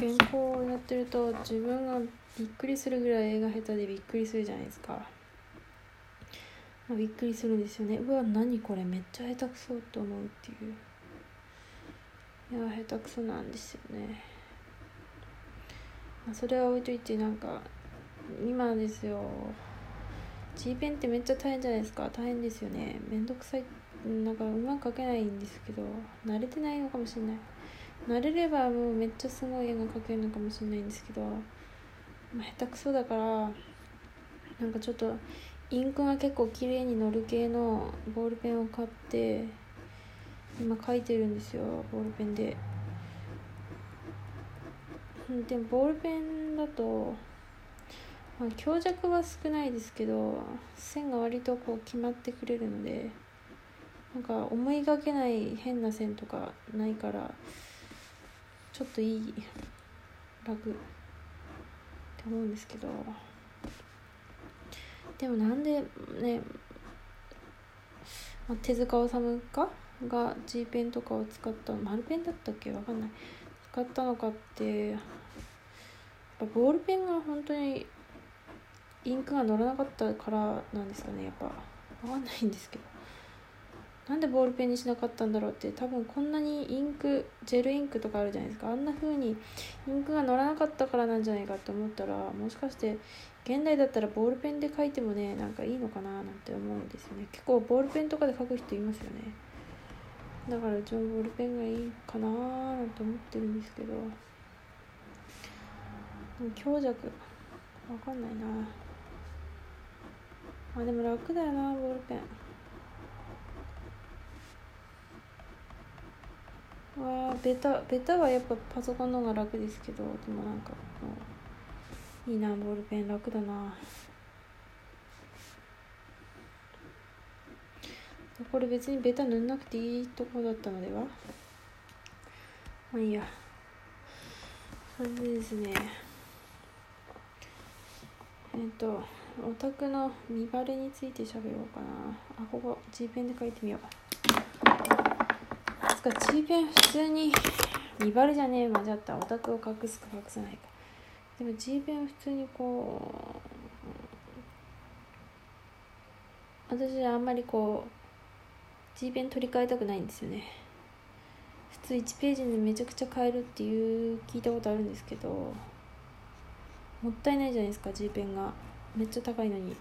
原稿をやってると自分がびっくりするぐらい絵が下手でびっくりするじゃないですか、まあ、びっくりするんですよね。うわ何これめっちゃ下手くそと思うっていう。いや下手くそなんですよね、まあ、それは置いといてなんか今ですよ。G ペンってめっちゃ大変じゃないですか。大変ですよね。めんどくさい。なんかうまく描けないんですけど慣れてないのかもしれない。慣れればもうめっちゃすごい絵が描けるのかもしれないんですけど、まあ、下手くそだからなんかちょっとインクが結構綺麗に乗る系のボールペンを買って今描いてるんですよボールペンで。でもボールペンだと、まあ、強弱は少ないですけど線が割とこう決まってくれるのでなんか思いがけない変な線とかないからちょっといい楽って思うんですけど。でもなんでね、ま、手塚治虫か？が G ペンとかを使った丸ペンだったっけ？わかんない。使ったのかってやっぱボールペンが本当にインクが乗らなかったからなんですかねやっぱ。わかんないんですけど。なんでボールペンにしなかったんだろうって多分こんなにインクジェルインクとかあるじゃないですか。あんな風にインクが乗らなかったからなんじゃないかって思ったらもしかして現代だったらボールペンで書いてもねなんかいいのかななんて思うんですよね。結構ボールペンとかで書く人いますよね。だからうちもボールペンがいいかなーなんて思ってるんですけど。強弱。わかんないな。あでも楽だよなボールペン。わベタベタはやっぱパソコンの方が楽ですけどでもなんかもういいなボールペン楽だな。これ別にベタ塗んなくていいとこだったのでは？まあいいや。それでですね。えっとオタクの見バレについて喋ろうかな。あここ G ペンで書いてみよう。つか？G ペン普通に見バレじゃねえ間違ったオタクを隠すか隠さないか。でも G ペン普通にこう私はあんまりこう G ペン取り替えたくないんですよね。普通1ページでめちゃくちゃ変えるっていう聞いたことあるんですけどもったいないじゃないですか G ペンが。めっちゃ高いのに。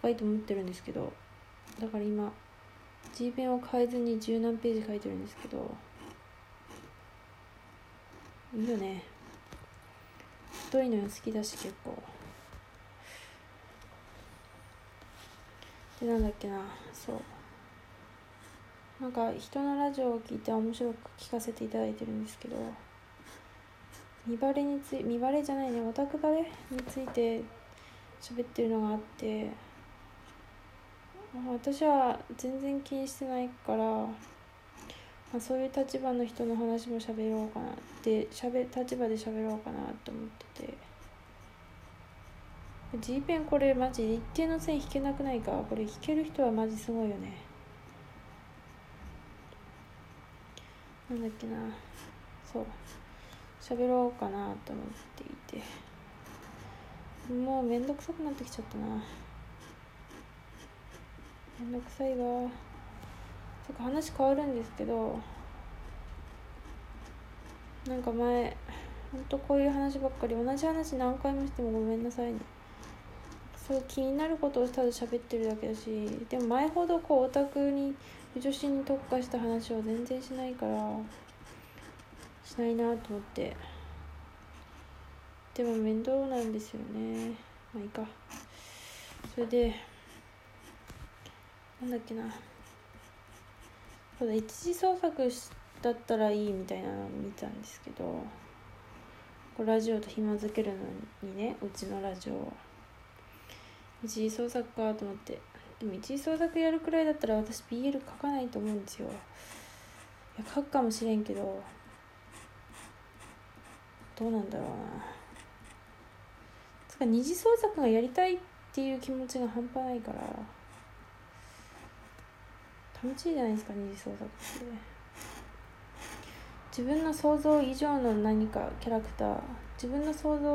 高いと思ってるんですけどだから今 G ペンを変えずに十何ページ書いてるんですけどいいよね。太いのよ好きだし結構。でなんだっけな。そう。なんか人のラジオを聞いて面白く聞かせていただいてるんですけど見バレについ見バレじゃないね。オタクバレについて喋ってるのがあって私は全然気にしてないから、まあ、そういう立場の人の話も喋ろうかなってしゃべ立場で喋ろうかなと思ってて。G ペンこれマジ一定の線引けなくないか？これ引ける人はマジすごいよね。なんだっけな。そう。喋ろうかなと思っていて。もうめんどくさくなってきちゃったな。めんどくさいわ。そっか話変わるんですけどなんか前ほんとこういう話ばっかり同じ話何回もしてもごめんなさいね。そう気になることをただ喋ってるだけだしでも前ほどこうオタクに女子に特化した話を全然しないからしないなと思って。でも面倒なんですよね。まあいいか。それでなんだっけな。そうだ一次創作だったらいいみたいなのを見たんですけどラジオと紐づけるのにねうちのラジオ一次創作かと思って。でも一次創作やるくらいだったら私 BL 書かないと思うんですよ。いや書くかもしれんけどどうなんだろうな。つか二次創作がやりたいっていう気持ちが半端ないから。楽しいじゃないですか二次創作って自分の想像以上の何かキャラクター自分の想像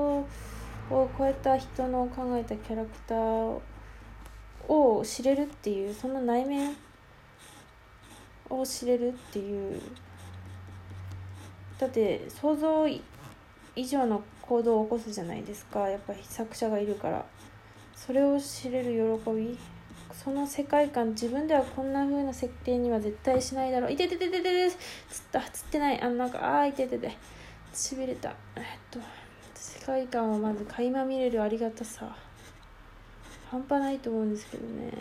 を超えた人の考えたキャラクターを知れるっていうその内面を知れるっていうだって想像以上の行動を起こすじゃないですか。やっぱり作者がいるから。それを知れる喜び。その世界観自分ではこんな風な設定には絶対しないだろう。いててててててつった。つってない。あなんかああいててて。しびれた。えっと世界観をまず垣間見れるありがたさ。半端ないと思うんですけどね。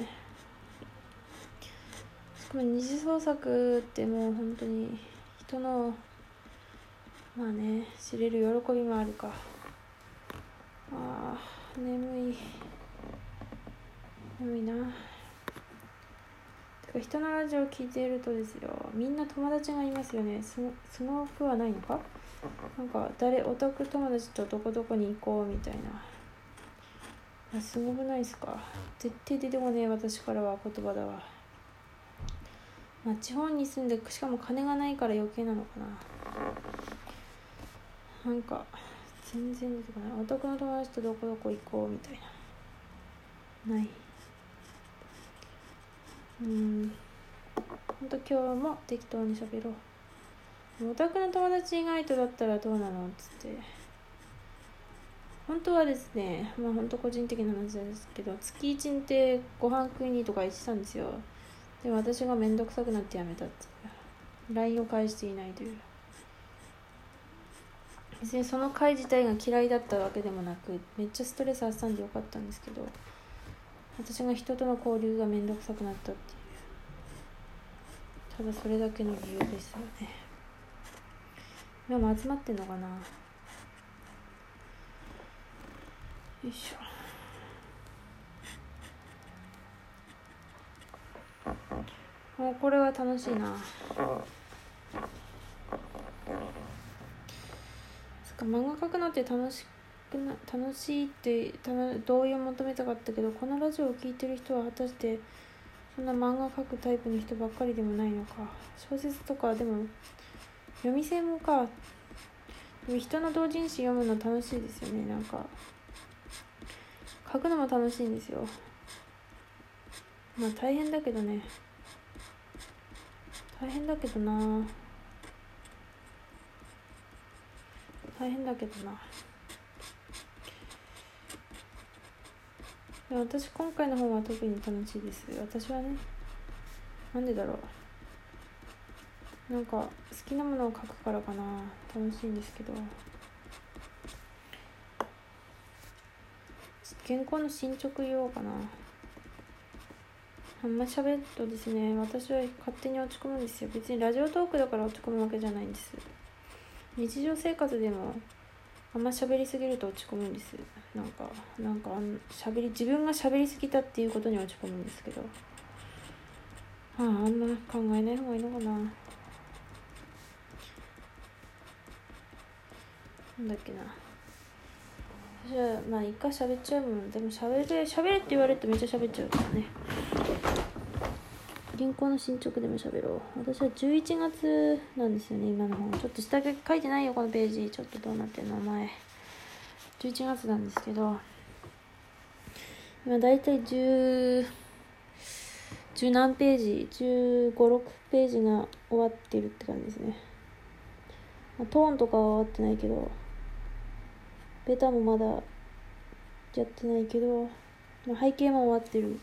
しかも二次創作ってもう本当に人のまあね知れる喜びもあるか。あー眠い。眠いな。てか人のラジオを聞いているとですよみんな友達がいますよね。すすごくはないのか？なんか誰オタク友達とどこどこに行こうみたいな。あすごくないですか？絶対出てこねえ私からは言葉だわ。まあ地方に住んでしかも金がないから余計なのかな。なんか全然出てこない。オタクの友達とどこどこ行こうみたいな。ない。うん。ほんと今日も適当に喋ろう。オタクの友達以外とだったらどうなのっつって。本当はですねまあ本当個人的な話ですけど月一日ってご飯食いにとか言ってたんですよ。でも私が面倒くさくなってやめたっていう。LINE を返していないという。別にその回自体が嫌いだったわけでもなくめっちゃストレス発散でよかったんですけど。私が人との交流が面倒くさくなったっていう。ただそれだけの理由ですよね。今も集まってんのかな。よいしょ。もうこれは楽しいな。そっか漫画描くのって楽しくな楽しいって同意を求めたかったけどこのラジオを聴いてる人は果たしてそんな漫画描くタイプの人ばっかりでもないのか。小説とかでも読み専門か。でも人の同人誌読むの楽しいですよね。なんか書くのも楽しいんですよ。まあ大変だけどね。大変だけどな。大変だけどな。私今回の方は特に楽しいです。私はねなんでだろう。なんか好きなものを書くからかな。楽しいんですけど。原稿の進捗言おうかな。あんま喋るとですね私は勝手に落ち込むんですよ。別にラジオトークだから落ち込むわけじゃないんです。日常生活でもあんま喋りすぎると落ち込むんです。なんかなんかしゃべり自分が喋りすぎたっていうことに落ち込むんですけど。あああんま考えない方がいいのかな。なんだっけな。じゃあまあ一回喋っちゃうもん。でも喋れ喋れって言われるとめっちゃ喋っちゃうからね。銀行の進捗でも喋ろう。私は11月なんですよね今の本。ちょっと下書いてないよこのページ。ちょっとどうなってんの前。11月なんですけど今大体10 10何ページ1 5 6ページが終わってるって感じですね、ま、トーンとかは終わってないけどベタもまだやってないけど、背景も終わってる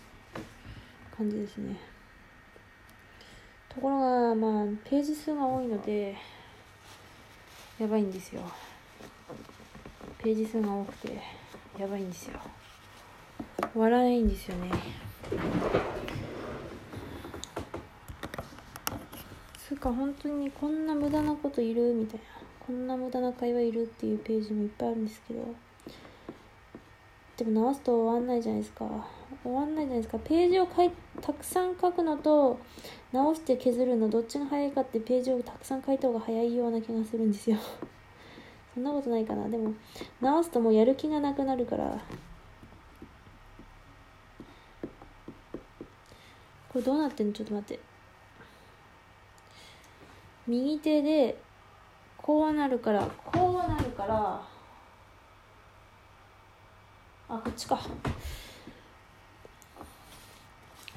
感じですね。ところがまあページ数が多いのでやばいんですよ。ページ数が多くてやばいんですよ。終わらないんですよね。つうか本当にこんな無駄なこといるみたいな。こんな無駄な会話いるっていうページもいっぱいあるんですけど。でも直すと終わんないじゃないですか。終わんないじゃないですか。ページをかいたくさん書くのと直して削るのどっちが早いかってページをたくさん書いた方が早いような気がするんですよ。そんなことないかな。でも直すともうやる気がなくなるから。これどうなってんの？ちょっと待って。右手でこうなるからこうなるから。あこっちか。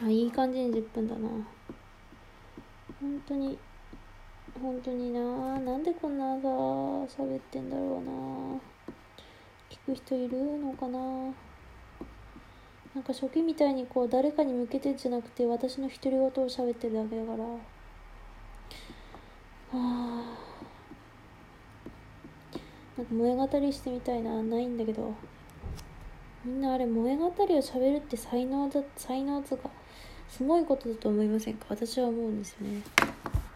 あいい感じに10分だな。本当に本当にな。なんでこんなさ喋ってんだろうな。聞く人いるのかな。なんか初期みたいにこう誰かに向けてじゃなくて私の独り言を喋ってるだけだから。はあ。なんか萌え語りしてみたいな。ないんだけど。みんなあれ萌え語りを喋るって才能だ才能とかすごいことだと思いませんか？私は思うんですよね。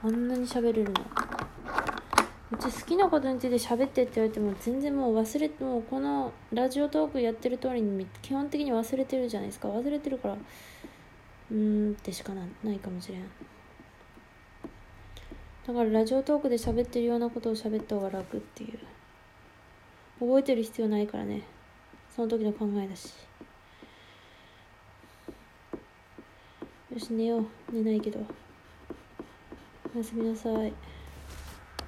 あんなに喋れるの。うち好きなことについて喋ってって言われても全然もう忘れてもうこのラジオトークやってる通りに基本的に忘れてるじゃないですか。忘れてるからうーんってしかなないかもしれん。だからラジオトークで喋ってるようなことを喋った方が楽っていう。覚えてる必要ないからね。その時の考えだし。よし寝よう。寝ないけど。おやすみなさい。